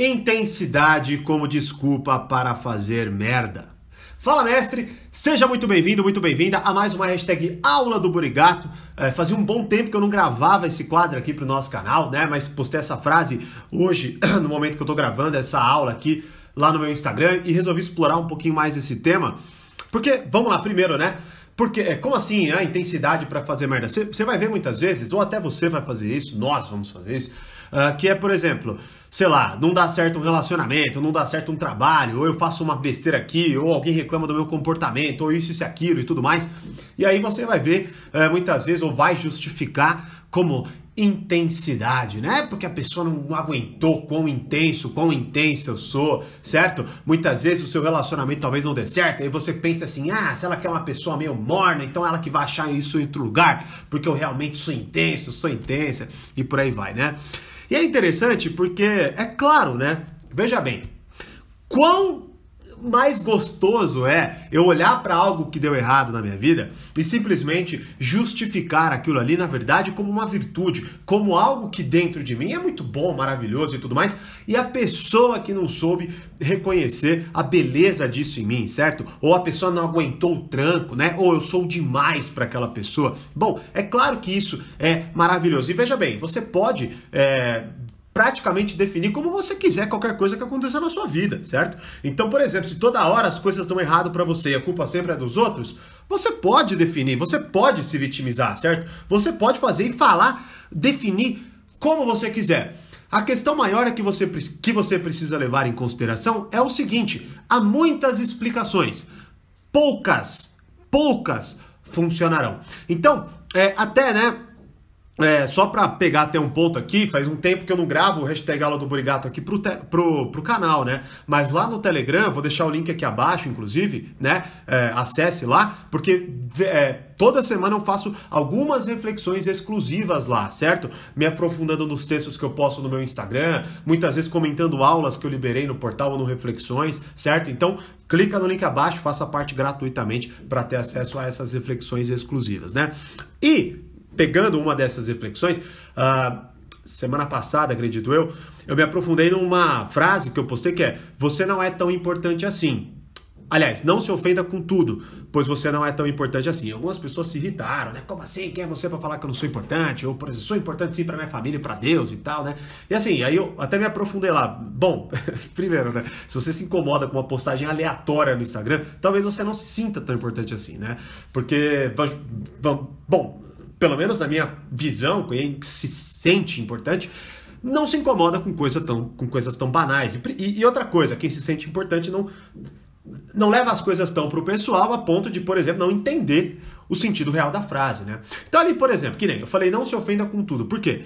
Intensidade como desculpa para fazer merda. Fala, mestre! Seja muito bem-vindo, muito bem-vinda a mais uma hashtag Aula do Burigato. É, fazia um bom tempo que eu não gravava esse quadro aqui pro nosso canal, né? Mas postei essa frase hoje, no momento que eu tô gravando essa aula aqui lá no meu Instagram e resolvi explorar um pouquinho mais esse tema. Porque, vamos lá, primeiro, né? Porque, é, como assim, a intensidade para fazer merda? Você vai ver muitas vezes, ou até você vai fazer isso, nós vamos fazer isso, uh, que é, por exemplo, sei lá, não dá certo um relacionamento, não dá certo um trabalho, ou eu faço uma besteira aqui, ou alguém reclama do meu comportamento, ou isso, isso e aquilo e tudo mais. E aí você vai ver, uh, muitas vezes, ou vai justificar como intensidade, né? Porque a pessoa não aguentou quão intenso, quão intenso eu sou, certo? Muitas vezes o seu relacionamento talvez não dê certo, aí você pensa assim: ah, se ela quer uma pessoa meio morna, então ela que vai achar isso em outro lugar, porque eu realmente sou intenso, sou intensa, e por aí vai, né? E é interessante porque, é claro, né? Veja bem, quão mais gostoso é eu olhar para algo que deu errado na minha vida e simplesmente justificar aquilo ali, na verdade, como uma virtude, como algo que dentro de mim é muito bom, maravilhoso e tudo mais, e a pessoa que não soube reconhecer a beleza disso em mim, certo? Ou a pessoa não aguentou o tranco, né? Ou eu sou demais para aquela pessoa. Bom, é claro que isso é maravilhoso. E veja bem, você pode é, praticamente definir como você quiser qualquer coisa que aconteça na sua vida, certo? Então, por exemplo, se toda hora as coisas dão errado para você e a culpa sempre é dos outros, você pode definir, você pode se vitimizar, certo? Você pode fazer e falar, definir como você quiser. A questão maior é que você, que você precisa levar em consideração é o seguinte: há muitas explicações, poucas, poucas funcionarão. Então, é, até, né? É, só para pegar até um ponto aqui, faz um tempo que eu não gravo o hashtag aula do Burigato aqui pro, te, pro, pro canal, né? Mas lá no Telegram, vou deixar o link aqui abaixo, inclusive, né? É, acesse lá, porque é, toda semana eu faço algumas reflexões exclusivas lá, certo? Me aprofundando nos textos que eu posto no meu Instagram, muitas vezes comentando aulas que eu liberei no portal ou no Reflexões, certo? Então, clica no link abaixo, faça parte gratuitamente para ter acesso a essas reflexões exclusivas, né? E pegando uma dessas reflexões, uh, semana passada, acredito eu, eu me aprofundei numa frase que eu postei que é: Você não é tão importante assim. Aliás, não se ofenda com tudo, pois você não é tão importante assim. Algumas pessoas se irritaram, né? Como assim? Quem é você para falar que eu não sou importante? Ou, por exemplo, sou importante sim para minha família e para Deus e tal, né? E assim, aí eu até me aprofundei lá. Bom, primeiro, né? Se você se incomoda com uma postagem aleatória no Instagram, talvez você não se sinta tão importante assim, né? Porque, bom, pelo menos na minha visão, quem se sente importante, não se incomoda com, coisa tão, com coisas tão banais. E, e outra coisa, quem se sente importante não, não leva as coisas tão pro pessoal a ponto de, por exemplo, não entender o sentido real da frase, né? Então ali, por exemplo, que nem eu falei, não se ofenda com tudo. Por quê?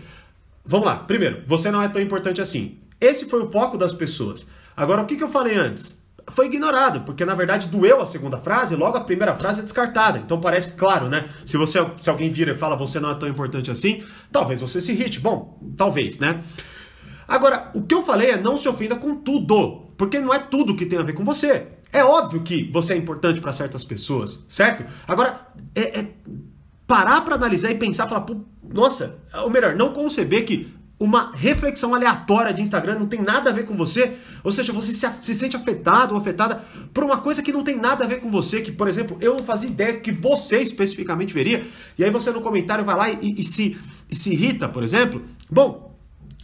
Vamos lá. Primeiro, você não é tão importante assim. Esse foi o foco das pessoas. Agora, o que, que eu falei antes? Foi ignorado, porque na verdade doeu a segunda frase, logo a primeira frase é descartada. Então parece claro, né? Se você se alguém vira e fala você não é tão importante assim, talvez você se irrite. Bom, talvez, né? Agora, o que eu falei é não se ofenda com tudo, porque não é tudo que tem a ver com você. É óbvio que você é importante para certas pessoas, certo? Agora, é, é parar para analisar e pensar, falar, nossa, ou melhor, não conceber que uma reflexão aleatória de Instagram não tem nada a ver com você, ou seja, você se, se, sente afetado ou afetada por uma coisa que não tem nada a ver com você, que, por exemplo, eu não fazia ideia que você especificamente veria, e aí você no comentário vai lá e, e, e se, e se irrita, por exemplo. Bom,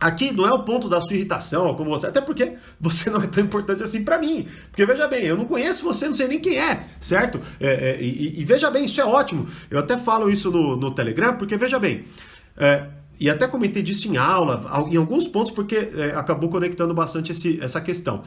Aqui não é o ponto da sua irritação, como você, até porque você não é tão importante assim para mim. Porque veja bem, eu não conheço você, não sei nem quem é, certo? É, é, e, e, veja bem, isso é ótimo. Eu até falo isso no, no Telegram, porque veja bem, é, e até comentei disso em aula, em alguns pontos, porque é, acabou conectando bastante esse, essa questão.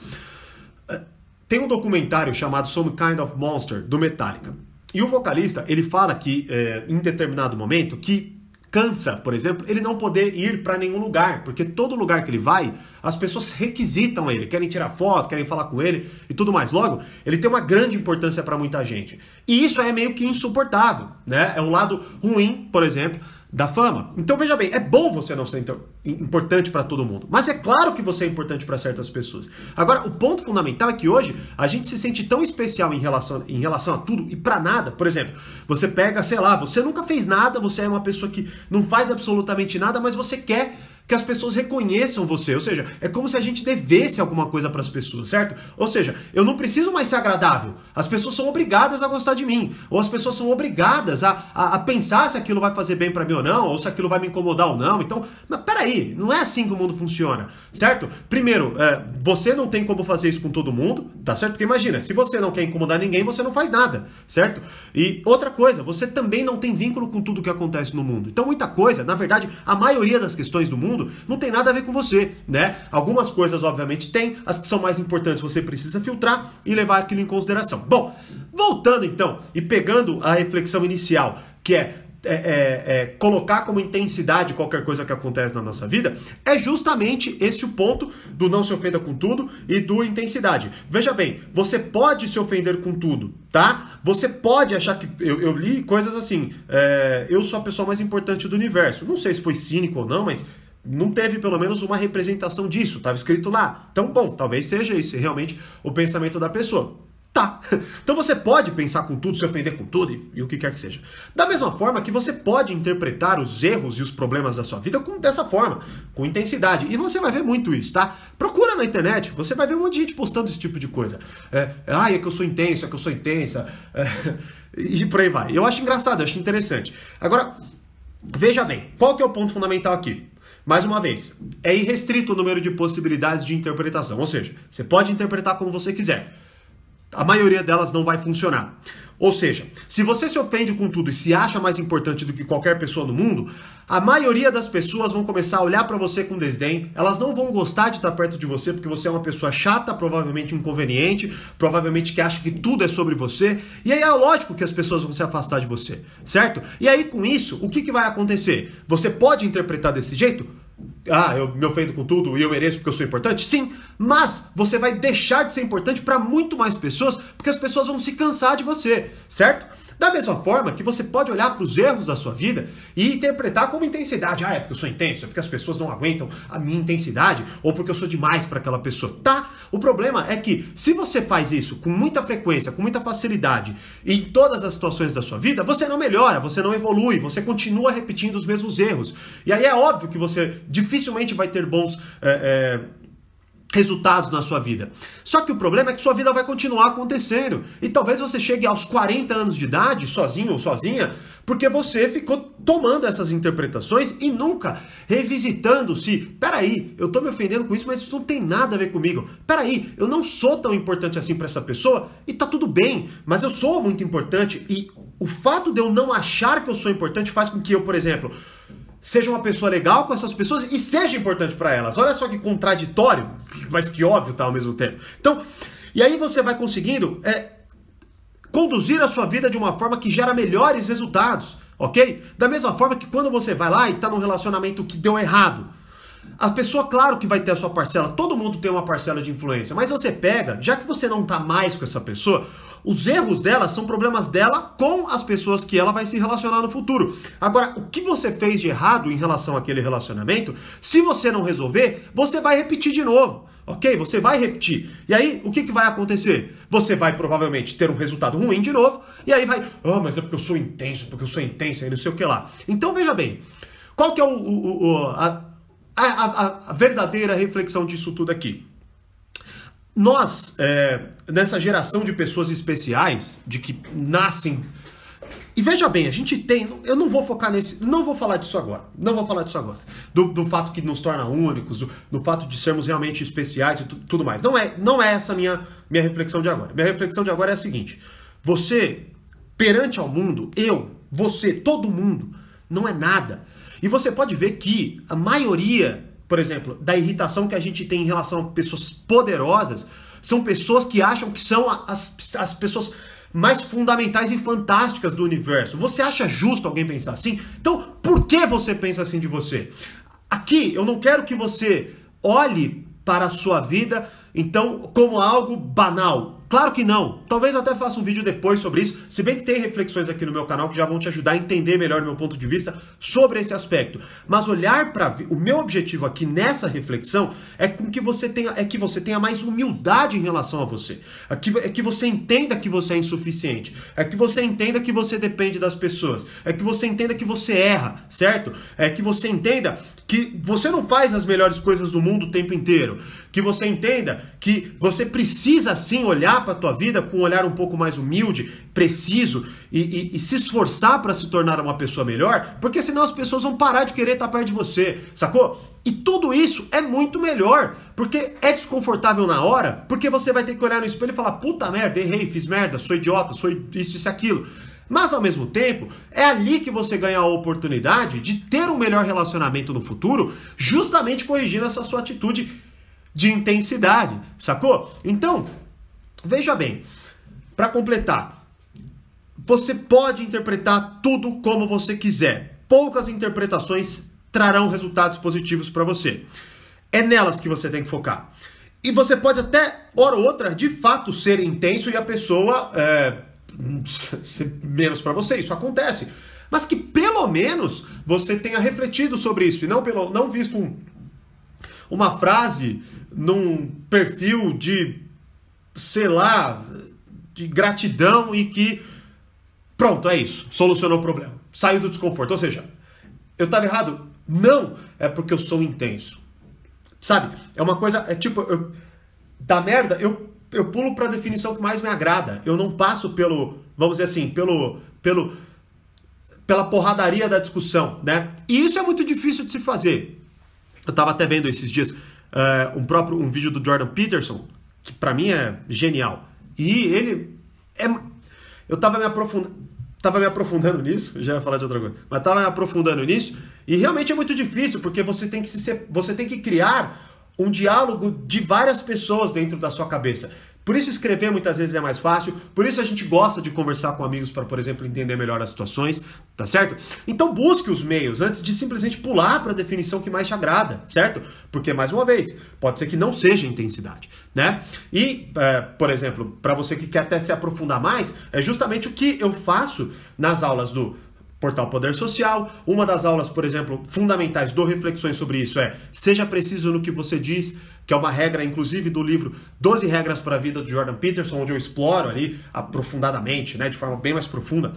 É, tem um documentário chamado Some Kind of Monster, do Metallica. E o vocalista, ele fala que, é, em determinado momento, que cansa, por exemplo, ele não poder ir para nenhum lugar, porque todo lugar que ele vai, as pessoas requisitam ele, querem tirar foto, querem falar com ele e tudo mais. Logo, ele tem uma grande importância para muita gente. E isso é meio que insuportável, né? É um lado ruim, por exemplo, da fama. Então veja bem, é bom você não ser importante para todo mundo, mas é claro que você é importante para certas pessoas. Agora, o ponto fundamental é que hoje a gente se sente tão especial em relação, em relação a tudo e para nada. Por exemplo, você pega, sei lá, você nunca fez nada, você é uma pessoa que não faz absolutamente nada, mas você quer que as pessoas reconheçam você. Ou seja, é como se a gente devesse alguma coisa para as pessoas, certo? Ou seja, eu não preciso mais ser agradável. As pessoas são obrigadas a gostar de mim. Ou as pessoas são obrigadas a, a, a pensar se aquilo vai fazer bem para mim ou não, ou se aquilo vai me incomodar ou não. Então, mas peraí, não é assim que o mundo funciona, certo? Primeiro, é, você não tem como fazer isso com todo mundo, tá certo? Porque imagina, se você não quer incomodar ninguém, você não faz nada, certo? E outra coisa, você também não tem vínculo com tudo que acontece no mundo. Então, muita coisa, na verdade, a maioria das questões do mundo não tem nada a ver com você, né? Algumas coisas, obviamente, tem, as que são mais importantes você precisa filtrar e levar aquilo em consideração. Bom, voltando então e pegando a reflexão inicial, que é é, é, é, colocar como intensidade qualquer coisa que acontece na nossa vida, é justamente esse o ponto do não se ofenda com tudo e do intensidade. Veja bem, você pode se ofender com tudo, tá? Você pode achar que. Eu, eu li coisas assim, é, eu sou a pessoa mais importante do universo. Não sei se foi cínico ou não, mas não teve pelo menos uma representação disso, estava escrito lá. Então, bom, talvez seja isso realmente o pensamento da pessoa. Tá. Então você pode pensar com tudo, se ofender com tudo e, e, o que quer que seja. Da mesma forma que você pode interpretar os erros e os problemas da sua vida com, dessa forma, com intensidade. E você vai ver muito isso, tá? Procura na internet, você vai ver um monte de gente postando esse tipo de coisa. É, ah, é que eu sou intenso, é que eu sou intensa. É, e por aí vai. Eu acho engraçado, eu acho interessante. Agora, veja bem, qual que é o ponto fundamental aqui? Mais uma vez, é irrestrito o número de possibilidades de interpretação, ou seja, você pode interpretar como você quiser. A maioria delas não vai funcionar. Ou seja, se você se ofende com tudo e se acha mais importante do que qualquer pessoa no mundo, a maioria das pessoas vão começar a olhar para você com desdém, elas não vão gostar de estar perto de você porque você é uma pessoa chata, provavelmente inconveniente, provavelmente que acha que tudo é sobre você, e aí é lógico que as pessoas vão se afastar de você, certo? E aí com isso, o que, que vai acontecer? Você pode interpretar desse jeito? Ah, eu me ofendo com tudo e eu mereço porque eu sou importante? Sim, mas você vai deixar de ser importante para muito mais pessoas porque as pessoas vão se cansar de você, certo? Da mesma forma que você pode olhar para os erros da sua vida e interpretar como intensidade. Ah, é porque eu sou intenso, é porque as pessoas não aguentam a minha intensidade, ou porque eu sou demais para aquela pessoa. Tá? O problema é que se você faz isso com muita frequência, com muita facilidade, em todas as situações da sua vida, você não melhora, você não evolui, você continua repetindo os mesmos erros. E aí é óbvio que você dificilmente vai ter bons. É, é, resultados na sua vida. Só que o problema é que sua vida vai continuar acontecendo. E talvez você chegue aos 40 anos de idade, sozinho ou sozinha, porque você ficou tomando essas interpretações e nunca revisitando se, peraí, eu tô me ofendendo com isso, mas isso não tem nada a ver comigo. Peraí, eu não sou tão importante assim para essa pessoa e tá tudo bem, mas eu sou muito importante e o fato de eu não achar que eu sou importante faz com que eu, por exemplo, seja uma pessoa legal com essas pessoas e seja importante para elas. Olha só que contraditório, mas que óbvio tá ao mesmo tempo. Então, e aí você vai conseguindo é, conduzir a sua vida de uma forma que gera melhores resultados, ok? Da mesma forma que quando você vai lá e está num relacionamento que deu errado, a pessoa, claro que vai ter a sua parcela, todo mundo tem uma parcela de influência, mas você pega, já que você não tá mais com essa pessoa, os erros dela são problemas dela com as pessoas que ela vai se relacionar no futuro. Agora, o que você fez de errado em relação àquele relacionamento, se você não resolver, você vai repetir de novo. Ok? Você vai repetir. E aí, o que, que vai acontecer? Você vai provavelmente ter um resultado ruim de novo, e aí vai, ah, oh, mas é porque eu sou intenso, porque eu sou intenso, e não sei o que lá. Então, veja bem, qual que é o, o, o a, a, a, a verdadeira reflexão disso tudo aqui? Nós, é, nessa geração de pessoas especiais, de que nascem. E veja bem, a gente tem. Eu não vou focar nesse. Não vou falar disso agora. Não vou falar disso agora. Do, do fato que nos torna únicos, do, do fato de sermos realmente especiais e tu, tudo mais. Não é, não é essa minha, minha reflexão de agora. Minha reflexão de agora é a seguinte: você, perante ao mundo, eu, você, todo mundo, não é nada. E você pode ver que a maioria por exemplo, da irritação que a gente tem em relação a pessoas poderosas, são pessoas que acham que são as, as pessoas mais fundamentais e fantásticas do universo. Você acha justo alguém pensar assim? Então, por que você pensa assim de você? Aqui, eu não quero que você olhe para a sua vida, então, como algo banal. Claro que não. Talvez eu até faça um vídeo depois sobre isso, se bem que tem reflexões aqui no meu canal que já vão te ajudar a entender melhor meu ponto de vista sobre esse aspecto. Mas olhar para o meu objetivo aqui nessa reflexão é com que você tenha é que você tenha mais humildade em relação a você. É que, é que você entenda que você é insuficiente. É que você entenda que você depende das pessoas. É que você entenda que você erra, certo? É que você entenda que você não faz as melhores coisas do mundo o tempo inteiro. Que você entenda que você precisa sim olhar para a tua vida com um olhar um pouco mais humilde, preciso e, e, e se esforçar para se tornar uma pessoa melhor, porque senão as pessoas vão parar de querer estar perto de você, sacou? E tudo isso é muito melhor, porque é desconfortável na hora, porque você vai ter que olhar no espelho e falar: puta merda, errei, fiz merda, sou idiota, sou isso, isso e aquilo. Mas ao mesmo tempo, é ali que você ganha a oportunidade de ter um melhor relacionamento no futuro, justamente corrigindo essa sua atitude de intensidade, sacou? Então, veja bem, para completar, você pode interpretar tudo como você quiser. Poucas interpretações trarão resultados positivos para você. É nelas que você tem que focar. E você pode até, hora ou outra, de fato ser intenso e a pessoa é, ser menos para você, isso acontece. Mas que pelo menos você tenha refletido sobre isso e não, pelo, não visto um, uma frase num perfil de, sei lá, de gratidão e que pronto, é isso, solucionou o problema, saiu do desconforto. Ou seja, eu estava errado? Não, é porque eu sou intenso. Sabe? É uma coisa, é tipo, eu, da merda, eu eu pulo para a definição que mais me agrada. Eu não passo pelo, vamos dizer assim, pelo, pelo, pela porradaria da discussão, né? E isso é muito difícil de se fazer. Eu estava até vendo esses dias uh, um próprio um vídeo do Jordan Peterson que para mim é genial. E ele é, eu estava me aprofundando tava me aprofundando nisso, já ia falar de outra coisa, mas estava me aprofundando nisso, e realmente é muito difícil, porque você tem que se você tem que criar um diálogo de várias pessoas dentro da sua cabeça. Por isso escrever muitas vezes é mais fácil, por isso a gente gosta de conversar com amigos para, por exemplo, entender melhor as situações, tá certo? Então busque os meios antes de simplesmente pular para a definição que mais te agrada, certo? Porque, mais uma vez, pode ser que não seja intensidade, né? E, é, por exemplo, para você que quer até se aprofundar mais, é justamente o que eu faço nas aulas do Portal Poder Social. Uma das aulas, por exemplo, fundamentais do Reflexões sobre isso é seja preciso no que você diz, que é uma regra, inclusive, do livro 12 Regras para a Vida, do Jordan Peterson, onde eu exploro ali aprofundadamente, né, de forma bem mais profunda.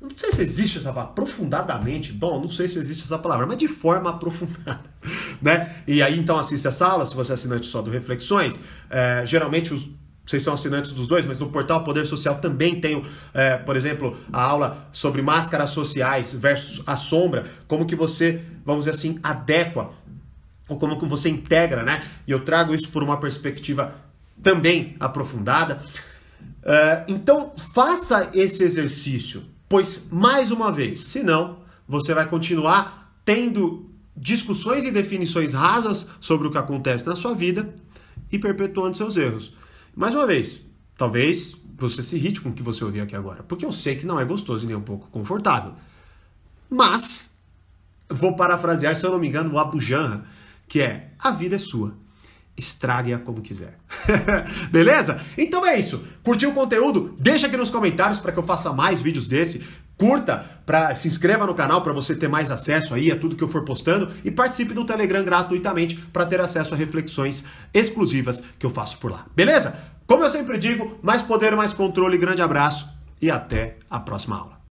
Não sei se existe essa palavra, aprofundadamente, bom, não sei se existe essa palavra, mas de forma aprofundada, né? E aí, então, assista essa aula, se você é assinante só do Reflexões, é, geralmente os vocês são assinantes dos dois, mas no portal Poder Social também tenho, é, por exemplo, a aula sobre máscaras sociais versus a sombra, como que você, vamos dizer assim, adequa, ou como que você integra, né? E eu trago isso por uma perspectiva também aprofundada. É, então, faça esse exercício, pois, mais uma vez, senão, você vai continuar tendo discussões e definições rasas sobre o que acontece na sua vida e perpetuando seus erros. Mais uma vez, talvez você se irrite com o que você ouviu aqui agora, porque eu sei que não é gostoso e nem um pouco confortável. Mas, vou parafrasear, se eu não me engano, o Abu Janra, que é: a vida é sua. Estrague-a como quiser. Beleza? Então é isso. Curtiu o conteúdo? Deixa aqui nos comentários para que eu faça mais vídeos desse. Curta, para se inscreva no canal para você ter mais acesso aí a tudo que eu for postando e participe do Telegram gratuitamente para ter acesso a reflexões exclusivas que eu faço por lá. Beleza? Como eu sempre digo, mais poder, mais controle, grande abraço e até a próxima aula.